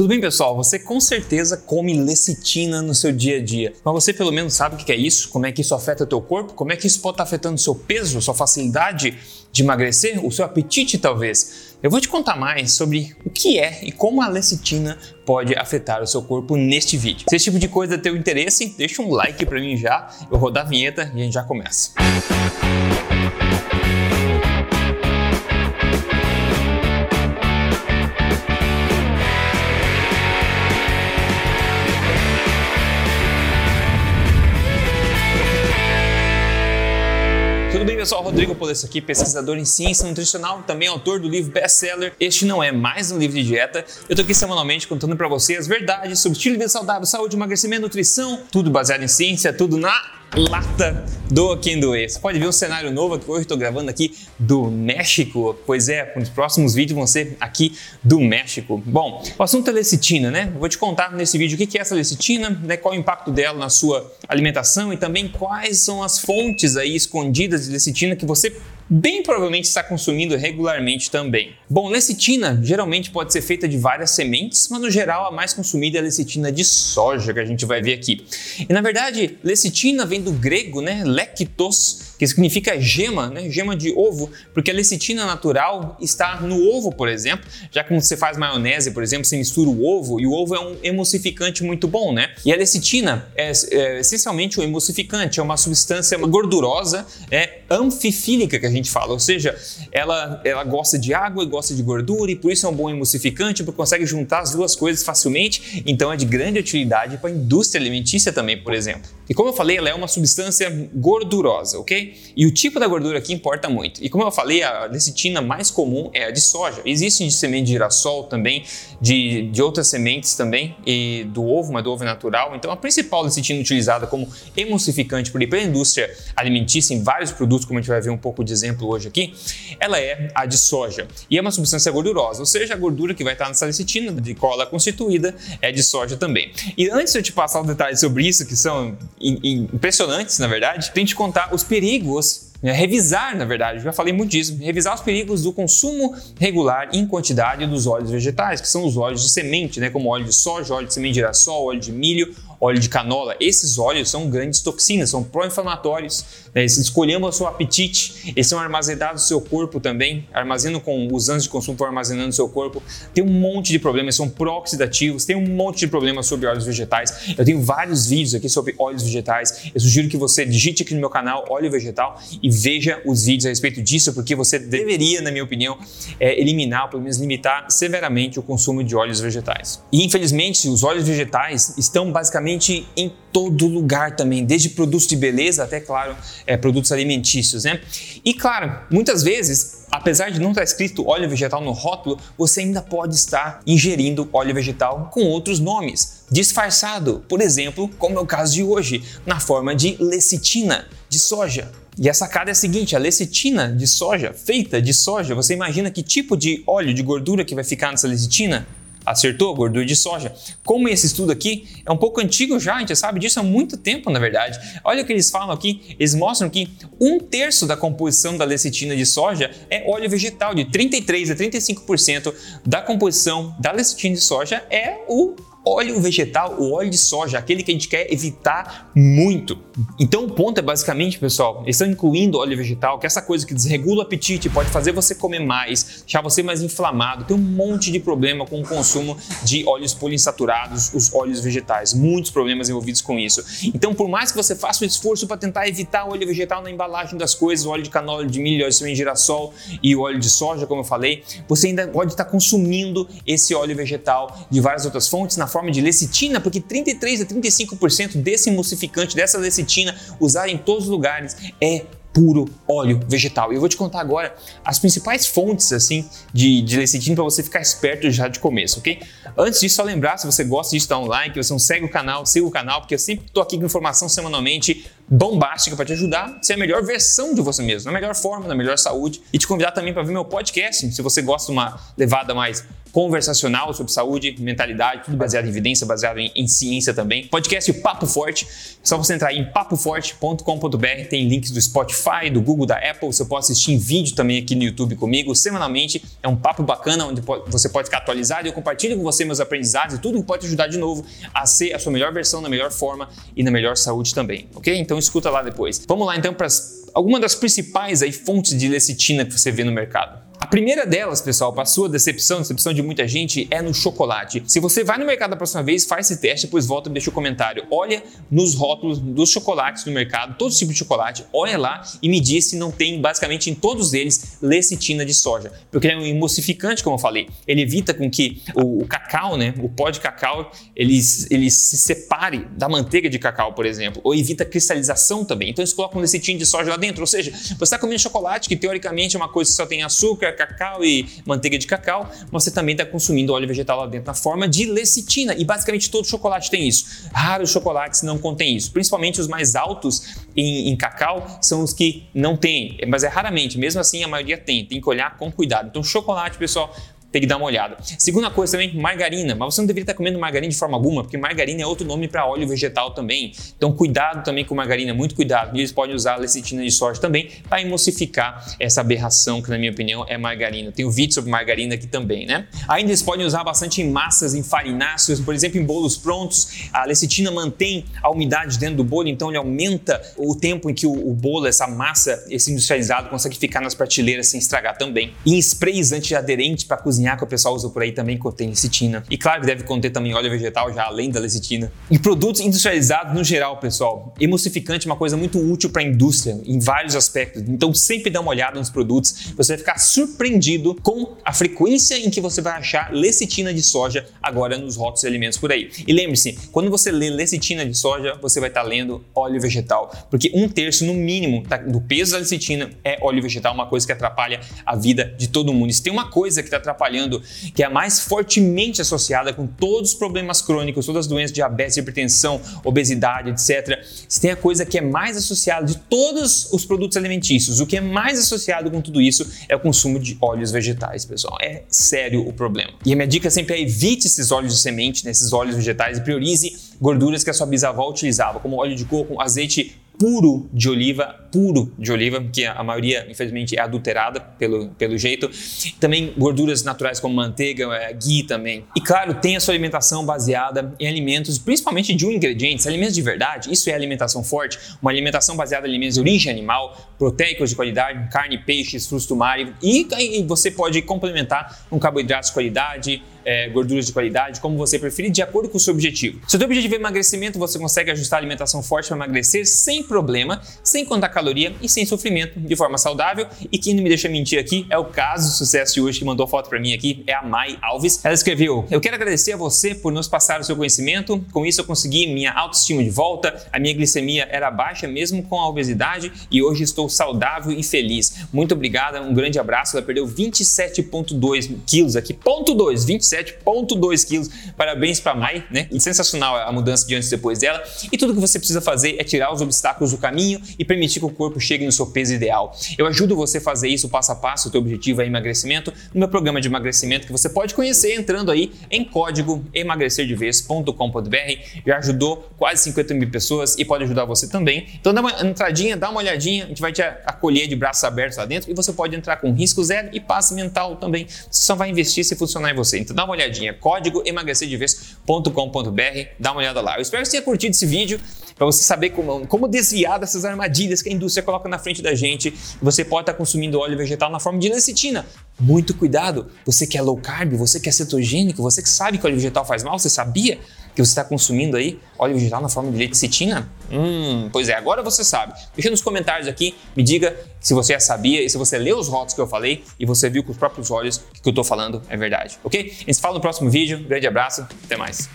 Tudo bem, pessoal? Você com certeza come lecitina no seu dia a dia, mas você pelo menos sabe o que é isso? Como é que isso afeta o teu corpo? Como é que isso pode estar afetando o seu peso, sua facilidade de emagrecer, o seu apetite talvez? Eu vou te contar mais sobre o que é e como a lecitina pode afetar o seu corpo neste vídeo. Se esse tipo de coisa é teu interesse, deixa um like para mim já, eu vou rodar a vinheta e a gente já começa. Tudo bem, pessoal? Rodrigo Polesso aqui, pesquisador em ciência nutricional, também autor do livro best-seller Este Não É Mais um Livro de Dieta. Eu tô aqui semanalmente contando para você as verdades sobre estilo de vida saudável, saúde, emagrecimento, nutrição, tudo baseado em ciência, tudo na lata do doer. Você pode ver um cenário novo que hoje estou gravando aqui do México. Pois é, os próximos vídeos vão ser aqui do México. Bom, o assunto é lecitina, né? Vou te contar nesse vídeo o que é essa lecitina, né? qual o impacto dela na sua alimentação e também quais são as fontes aí escondidas de lecitina que você bem provavelmente está consumindo regularmente também. Bom, lecitina geralmente pode ser feita de várias sementes, mas no geral a mais consumida é a lecitina de soja, que a gente vai ver aqui. E na verdade, lecitina vem do grego, né, lectos, que significa gema, né? gema de ovo, porque a lecitina natural está no ovo, por exemplo, já que você faz maionese, por exemplo, você mistura o ovo e o ovo é um emulsificante muito bom, né? E a lecitina é, é essencialmente um emulsificante, é uma substância gordurosa, é anfifílica que a gente fala, ou seja, ela, ela gosta de água e gosta de gordura e por isso é um bom emulsificante, porque consegue juntar as duas coisas facilmente, então é de grande utilidade para a indústria alimentícia também, por exemplo. E como eu falei, ela é uma substância gordurosa, ok? E o tipo da gordura aqui importa muito. E como eu falei, a lecitina mais comum é a de soja. Existe de semente de girassol também, de, de outras sementes também, e do ovo, mas do ovo natural. Então a principal lecitina utilizada como emulsificante por pela indústria alimentícia em vários produtos, como a gente vai ver um pouco de exemplo hoje aqui, ela é a de soja. E é uma substância gordurosa, ou seja, a gordura que vai estar nessa lecitina, de qual ela é constituída, é de soja também. E antes de eu te passar os detalhes sobre isso, que são impressionantes, na verdade, tem que contar os perigos né, revisar, na verdade, já falei muito disso, revisar os perigos do consumo regular em quantidade dos óleos vegetais, que são os óleos de semente, né, como óleo de soja, óleo de semente de girassol, óleo de milho, óleo de canola. Esses óleos são grandes toxinas, são pró-inflamatórios. Né? Eles escolhemos o seu apetite, eles são armazenados no seu corpo também, armazenam com os anos de consumo armazenando no seu corpo. Tem um monte de problemas, são pró-oxidativos, tem um monte de problemas sobre óleos vegetais. Eu tenho vários vídeos aqui sobre óleos vegetais. Eu sugiro que você digite aqui no meu canal óleo vegetal e veja os vídeos a respeito disso, porque você deveria, na minha opinião, é, eliminar, ou pelo menos limitar severamente o consumo de óleos vegetais. E infelizmente, os óleos vegetais estão basicamente em todo lugar também, desde produtos de beleza até, claro, é, produtos alimentícios, né? E claro, muitas vezes, apesar de não estar escrito óleo vegetal no rótulo, você ainda pode estar ingerindo óleo vegetal com outros nomes, disfarçado, por exemplo, como é o caso de hoje, na forma de lecitina de soja. E a sacada é a seguinte: a lecitina de soja, feita de soja, você imagina que tipo de óleo, de gordura que vai ficar nessa lecitina? Acertou? Gordura de soja. Como esse estudo aqui é um pouco antigo já, a gente sabe disso há muito tempo, na verdade. Olha o que eles falam aqui, eles mostram que um terço da composição da lecitina de soja é óleo vegetal, de 33 a 35% da composição da lecitina de soja é o óleo vegetal, o óleo de soja, aquele que a gente quer evitar muito. Então o ponto é basicamente, pessoal, eles estão incluindo óleo vegetal, que é essa coisa que desregula o apetite, pode fazer você comer mais, deixar você mais inflamado. Tem um monte de problema com o consumo de óleos poliinsaturados, os óleos vegetais, muitos problemas envolvidos com isso. Então, por mais que você faça um esforço para tentar evitar o óleo vegetal na embalagem das coisas, o óleo de canola, de milho, óleo de girassol e óleo de soja, como eu falei, você ainda pode estar consumindo esse óleo vegetal de várias outras fontes na forma de lecitina, porque 33 a 35% desse emulsificante, dessa lecitina, usada em todos os lugares, é puro óleo vegetal. E eu vou te contar agora as principais fontes assim de, de lecitina para você ficar esperto já de começo, ok? Antes disso, só lembrar, se você gosta disso, dá um like, você não segue o canal, siga o canal, porque eu sempre estou aqui com informação semanalmente bombástica para te ajudar a ser a melhor versão de você mesmo, na melhor forma, na melhor saúde. E te convidar também para ver meu podcast, se você gosta de uma levada mais conversacional sobre saúde, mentalidade, tudo baseado em evidência, baseado em, em ciência também. Podcast Papo Forte, é só você entrar em papoforte.com.br, tem links do Spotify, do Google, da Apple, você pode assistir em vídeo também aqui no YouTube comigo, semanalmente. É um papo bacana onde você pode ficar atualizado e eu compartilho com você meus aprendizados e tudo que pode ajudar de novo a ser a sua melhor versão, na melhor forma e na melhor saúde também, ok? Então escuta lá depois. Vamos lá então para algumas das principais aí, fontes de lecitina que você vê no mercado. Primeira delas, pessoal, para sua decepção, decepção de muita gente, é no chocolate. Se você vai no mercado da próxima vez, faz esse teste, depois volta e deixa o um comentário. Olha nos rótulos dos chocolates no mercado, todo tipo de chocolate, olha lá e me diz se não tem, basicamente, em todos eles, lecitina de soja. Porque é um emulsificante, como eu falei. Ele evita com que o, o cacau, né, o pó de cacau, ele, ele se separe da manteiga de cacau, por exemplo, ou evita cristalização também. Então eles colocam lecitina de soja lá dentro. Ou seja, você está comendo chocolate, que teoricamente é uma coisa que só tem açúcar, cacau e manteiga de cacau, mas você também está consumindo óleo vegetal lá dentro na forma de lecitina. E basicamente todo chocolate tem isso. Raros chocolates não contêm isso. Principalmente os mais altos em, em cacau são os que não têm, mas é raramente. Mesmo assim, a maioria tem. Tem que olhar com cuidado. Então, chocolate, pessoal, tem que dar uma olhada. Segunda coisa também, margarina. Mas você não deveria estar comendo margarina de forma alguma, porque margarina é outro nome para óleo vegetal também. Então, cuidado também com margarina, muito cuidado. E eles podem usar lecitina de soja também para emulsificar essa aberração que, na minha opinião, é margarina. Tem um vídeo sobre margarina aqui também, né? Ainda eles podem usar bastante em massas, em farináceos, por exemplo, em bolos prontos. A lecitina mantém a umidade dentro do bolo, então ele aumenta o tempo em que o, o bolo, essa massa, esse industrializado, consegue ficar nas prateleiras sem estragar também. E em sprays antiaderentes para cozinhar cozinhar que o pessoal usa por aí também contém lecitina. E claro que deve conter também óleo vegetal já além da lecitina. E produtos industrializados no geral, pessoal. Emulsificante é uma coisa muito útil para a indústria em vários aspectos. Então sempre dá uma olhada nos produtos. Você vai ficar surpreendido com a frequência em que você vai achar lecitina de soja agora nos rótulos de alimentos por aí. E lembre-se, quando você lê lecitina de soja, você vai estar tá lendo óleo vegetal, porque um terço no mínimo do peso da lecitina é óleo vegetal, uma coisa que atrapalha a vida de todo mundo. Se tem uma coisa que está atrapalhando trabalhando, que é a mais fortemente associada com todos os problemas crônicos, todas as doenças, diabetes, hipertensão, obesidade, etc. Se tem a coisa que é mais associada de todos os produtos alimentícios, o que é mais associado com tudo isso é o consumo de óleos vegetais, pessoal. É sério o problema. E a minha dica sempre é evite esses óleos de semente, né, esses óleos vegetais e priorize gorduras que a sua bisavó utilizava, como óleo de coco, azeite puro de oliva, puro de oliva, que a maioria, infelizmente, é adulterada pelo, pelo jeito. Também gorduras naturais como manteiga, é, ghee também. E claro, tem a sua alimentação baseada em alimentos, principalmente de um ingrediente, alimentos de verdade. Isso é alimentação forte, uma alimentação baseada em alimentos de origem animal, proteicos de qualidade, carne, peixes, frutos do mar. E, e você pode complementar com carboidratos de qualidade, é, gorduras de qualidade, como você preferir, de acordo com o seu objetivo. Se o seu objetivo é emagrecimento, você consegue ajustar a alimentação forte para emagrecer sem problema, sem contar caloria e sem sofrimento, de forma saudável. E quem não me deixa mentir aqui é o caso de sucesso de hoje que mandou foto para mim aqui, é a Mai Alves. Ela escreveu: Eu quero agradecer a você por nos passar o seu conhecimento. Com isso, eu consegui minha autoestima de volta, a minha glicemia era baixa mesmo com a obesidade e hoje estou saudável e feliz. Muito obrigada, um grande abraço. Ela perdeu 27,2 quilos aqui, ponto 2, 27 27,2 quilos. Parabéns para Mai, né? Sensacional a mudança de antes e depois dela. E tudo que você precisa fazer é tirar os obstáculos do caminho e permitir que o corpo chegue no seu peso ideal. Eu ajudo você a fazer isso passo a passo, o teu objetivo é emagrecimento, no meu programa de emagrecimento que você pode conhecer entrando aí em código emagrecerdevez.com.br. Já ajudou quase 50 mil pessoas e pode ajudar você também. Então dá uma entradinha, dá uma olhadinha, a gente vai te acolher de braços abertos lá dentro e você pode entrar com risco zero e passe mental também. Você só vai investir se funcionar em você. Então dá uma olhadinha, código emagrecerdevez.com.br, dá uma olhada lá. Eu espero que você tenha curtido esse vídeo para você saber como, como desviar dessas armadilhas que a indústria coloca na frente da gente. Você pode estar consumindo óleo vegetal na forma de lecitina. Muito cuidado. Você que é low carb, você que é cetogênico, você que sabe que óleo vegetal faz mal, você sabia que você está consumindo aí óleo vegetal na forma de lecitina? Hum, pois é, agora você sabe. Deixa nos comentários aqui, me diga se você já sabia e se você leu os rótulos que eu falei e você viu com os próprios olhos que que eu estou falando é verdade, ok? A gente se fala no próximo vídeo. Grande abraço, até mais.